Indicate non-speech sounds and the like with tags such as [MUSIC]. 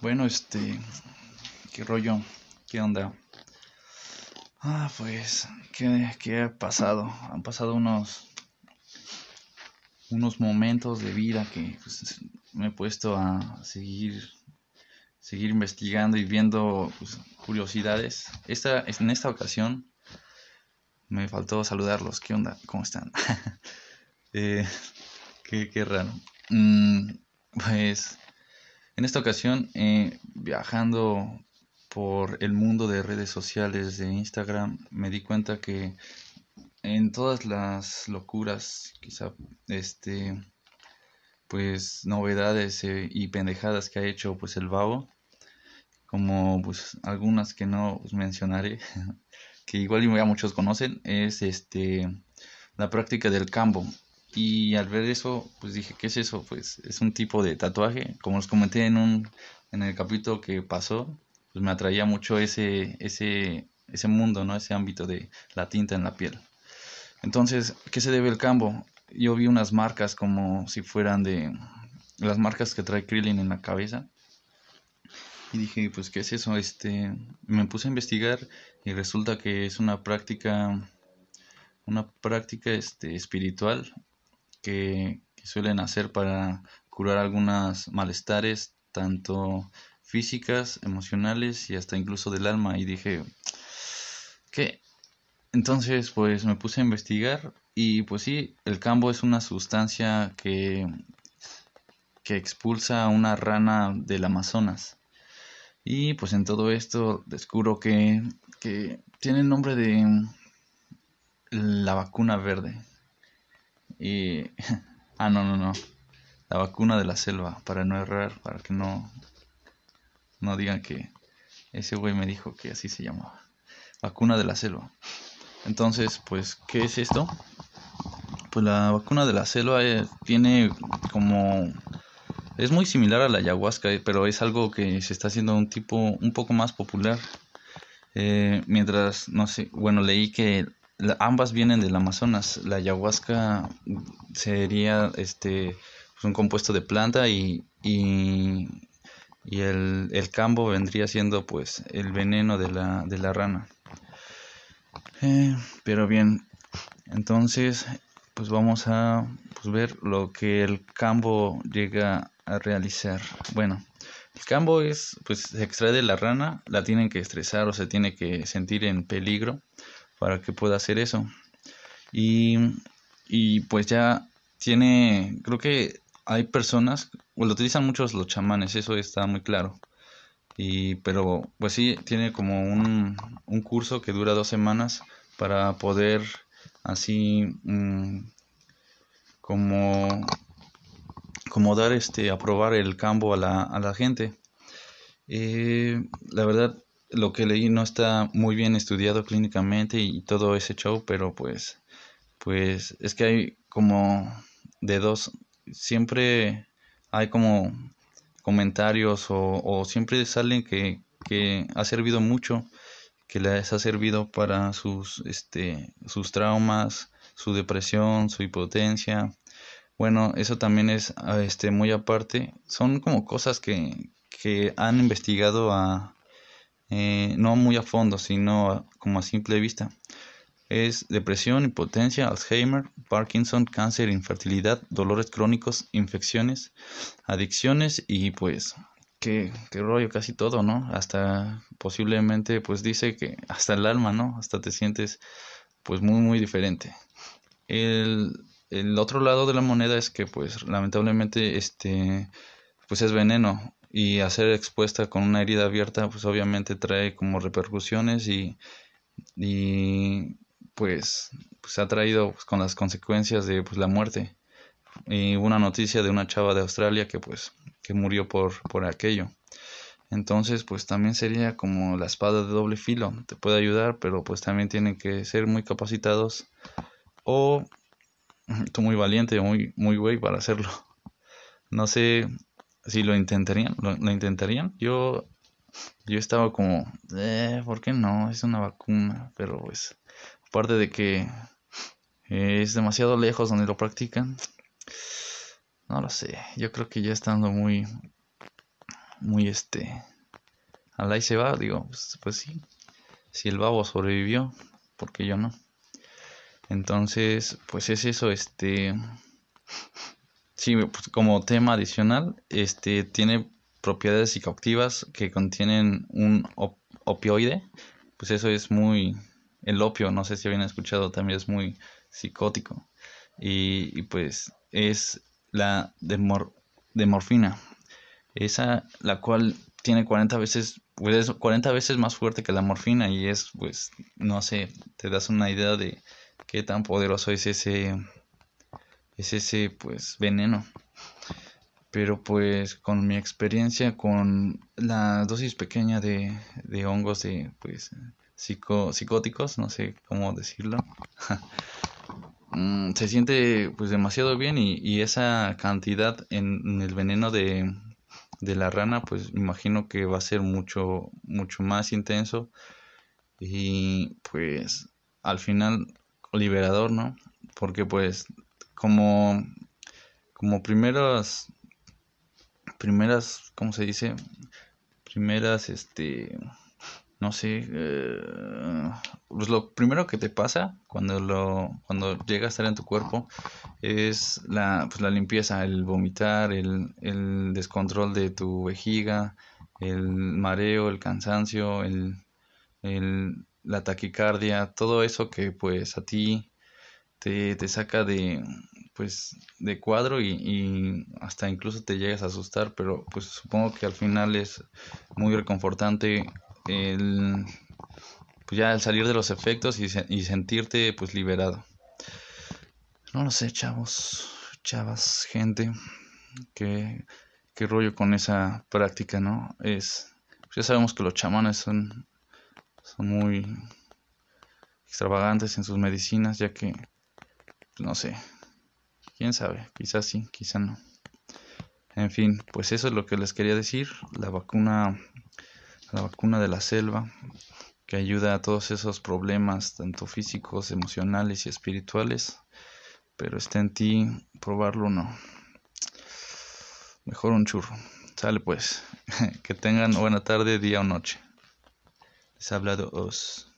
Bueno, este, qué rollo, qué onda. Ah, pues, ¿qué, qué ha pasado? Han pasado unos, unos momentos de vida que pues, me he puesto a seguir, seguir investigando y viendo pues, curiosidades. Esta, en esta ocasión me faltó saludarlos. ¿Qué onda? ¿Cómo están? [LAUGHS] eh, qué, qué raro. Mm, pues en esta ocasión, eh, viajando por el mundo de redes sociales de Instagram, me di cuenta que en todas las locuras, quizá, este, pues novedades eh, y pendejadas que ha hecho pues el babo, como pues algunas que no mencionaré, [LAUGHS] que igual ya muchos conocen, es este la práctica del cambo. Y al ver eso, pues dije, ¿qué es eso? Pues es un tipo de tatuaje. Como os comenté en un en el capítulo que pasó, pues me atraía mucho ese ese ese mundo, ¿no? Ese ámbito de la tinta en la piel. Entonces, ¿qué se debe el cambo? Yo vi unas marcas como si fueran de las marcas que trae Krillin en la cabeza. Y dije, pues, ¿qué es eso? Este, me puse a investigar y resulta que es una práctica una práctica este, espiritual que, suelen hacer para curar algunas malestares, tanto físicas, emocionales y hasta incluso del alma. Y dije, ¿qué? Entonces, pues me puse a investigar y pues sí, el cambo es una sustancia que, que expulsa una rana del Amazonas. Y pues en todo esto descubro que, que tiene el nombre de la vacuna verde. Y... [LAUGHS] Ah, no, no, no. La vacuna de la selva, para no errar, para que no... No digan que ese güey me dijo que así se llamaba. Vacuna de la selva. Entonces, pues, ¿qué es esto? Pues la vacuna de la selva eh, tiene como... Es muy similar a la ayahuasca, eh, pero es algo que se está haciendo un tipo un poco más popular. Eh, mientras, no sé, bueno, leí que ambas vienen del Amazonas. La ayahuasca sería este pues, un compuesto de planta y, y, el, el, cambo vendría siendo pues el veneno de la, de la rana. Eh, pero bien, entonces pues vamos a pues, ver lo que el cambo llega a realizar. Bueno, el cambo es pues se extrae de la rana, la tienen que estresar o se tiene que sentir en peligro para que pueda hacer eso. Y, y pues ya tiene, creo que hay personas, o lo utilizan muchos los chamanes, eso está muy claro. Y, pero pues sí, tiene como un, un curso que dura dos semanas para poder así mm, como, como dar este, aprobar el campo a la, a la gente. Eh, la verdad, lo que leí no está muy bien estudiado clínicamente y todo ese show, pero pues, pues es que hay como de dos, siempre hay como comentarios o, siempre salen que, que ha servido mucho, que les ha servido para sus, este, sus traumas, su depresión, su hipotencia. Bueno, eso también es este, muy aparte. Son como cosas que, que han investigado a, eh, no muy a fondo, sino como a simple vista. Es depresión, impotencia, Alzheimer, Parkinson, cáncer, infertilidad, dolores crónicos, infecciones, adicciones y pues qué, qué rollo, casi todo, ¿no? Hasta posiblemente pues dice que hasta el alma, ¿no? Hasta te sientes pues muy muy diferente. El, el otro lado de la moneda es que pues lamentablemente este pues es veneno y hacer expuesta con una herida abierta pues obviamente trae como repercusiones y, y pues, pues ha traído pues, con las consecuencias de pues, la muerte. Y una noticia de una chava de Australia que pues que murió por, por aquello. Entonces pues también sería como la espada de doble filo te puede ayudar pero pues también tienen que ser muy capacitados o tú muy valiente muy muy güey para hacerlo. No sé si lo intentarían, lo, intentarían. Yo, yo estaba como, eh, ¿por qué no? Es una vacuna, pero pues, aparte de que es demasiado lejos donde lo practican, no lo sé. Yo creo que ya estando muy, muy este, al ahí se va, digo, pues, pues sí, si el babo sobrevivió, porque yo no. Entonces, pues es eso, este, sí, pues como tema adicional, este, tiene propiedades psicoactivas que contienen un opioide, pues eso es muy, el opio, no sé si habían escuchado, también es muy psicótico. Y, pues es la de, morfina, esa la cual tiene 40 veces, pues 40 veces más fuerte que la morfina y es, pues, no sé, te das una idea de qué tan poderoso es ese, es ese, pues, veneno. Pero pues con mi experiencia con la dosis pequeña de, de hongos de, pues, psico, psicóticos, no sé cómo decirlo, [LAUGHS] mm, se siente pues demasiado bien y, y esa cantidad en el veneno de, de la rana, pues imagino que va a ser mucho, mucho más intenso y pues al final liberador, ¿no? Porque pues como, como primeras, primeras, ¿cómo se dice? Primeras, este, no sé, eh, pues lo primero que te pasa cuando lo cuando llega a estar en tu cuerpo es la, pues la limpieza, el vomitar, el, el descontrol de tu vejiga, el mareo, el cansancio, el, el, la taquicardia, todo eso que pues a ti te, te saca de pues de cuadro y, y, hasta incluso te llegas a asustar, pero pues supongo que al final es muy reconfortante el, pues ya al salir de los efectos y, y sentirte pues liberado. No lo sé, chavos, chavas, gente, qué, qué rollo con esa práctica, ¿no? Es, pues ya sabemos que los chamanes son, son muy extravagantes en sus medicinas, ya que, no sé, quién sabe, quizás sí, quizás no. En fin, pues eso es lo que les quería decir. La vacuna la vacuna de la selva, que ayuda a todos esos problemas, tanto físicos, emocionales y espirituales, pero está en ti probarlo o no. Mejor un churro. Sale pues. [LAUGHS] que tengan buena tarde, día o noche. Les ha hablado Os.